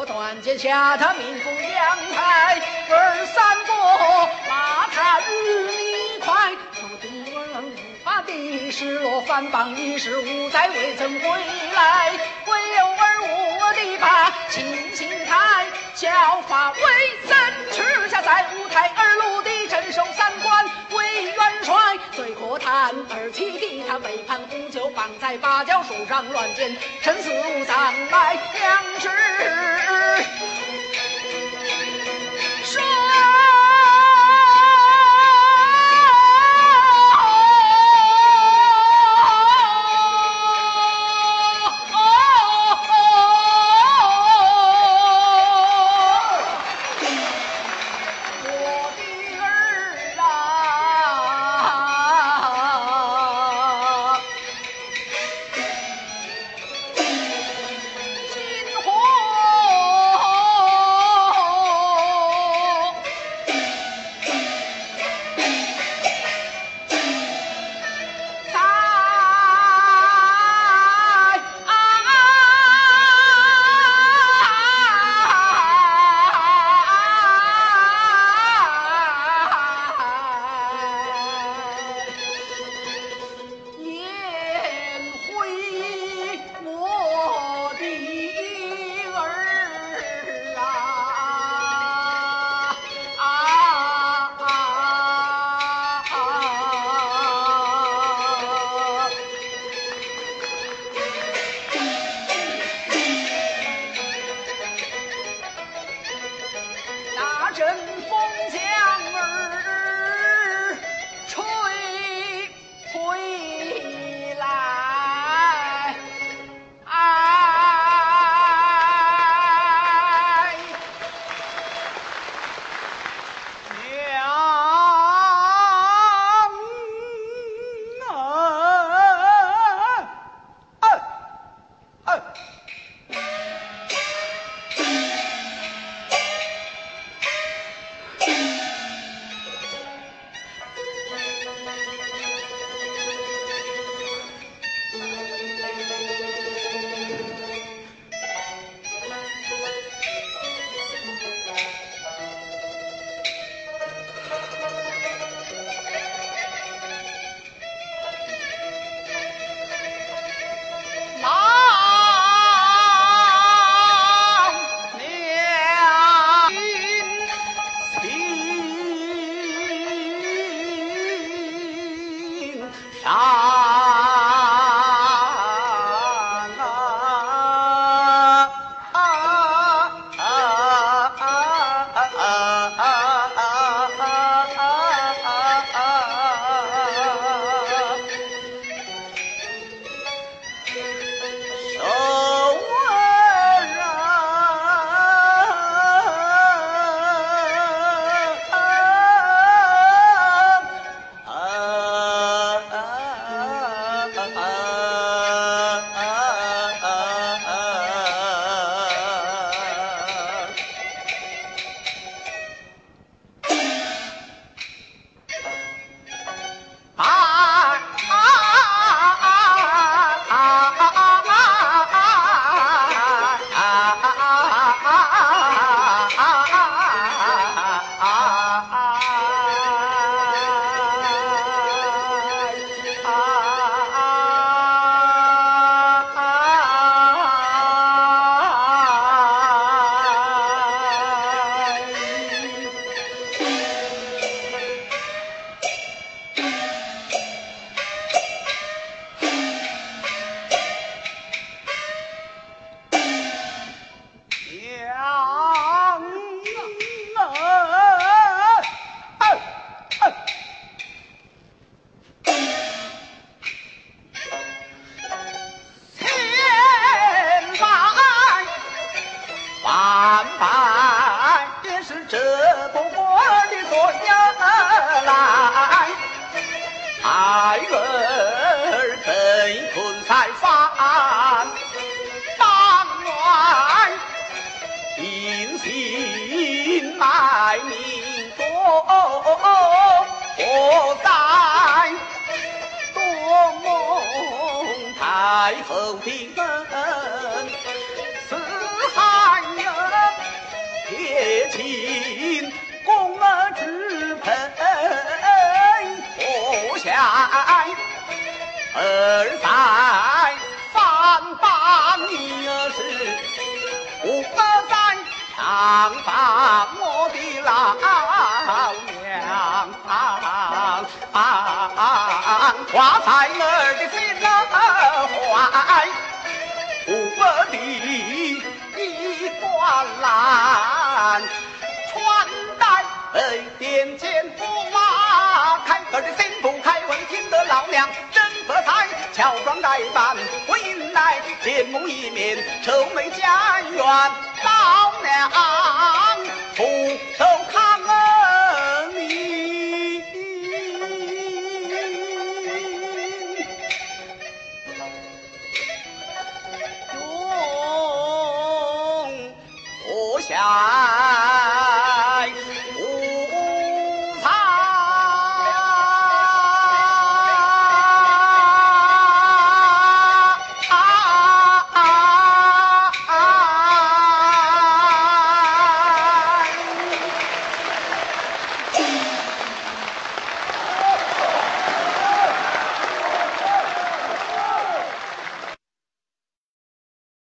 我断剑下他民不阳台，儿三过骂他日你快，土地儿无法的失落反邦已是五载未曾归来，唯有儿我的把清心台，教法为怎持下在舞台二路的镇守三关，我叹儿妻的他背叛公九绑在芭蕉树上乱箭，身死无葬埋，两是。جنة ah. 儿被困在房，当晚隐姓埋名多活在多蒙太后的恩儿在反帮你儿是我在上访我的老娘，挂在儿的心怀，我的衣冠蓝穿戴点肩驸马，开儿的心不开，问听得老娘。色彩乔装改扮回来见母一面愁眉家园老娘。出手抗恩名永不下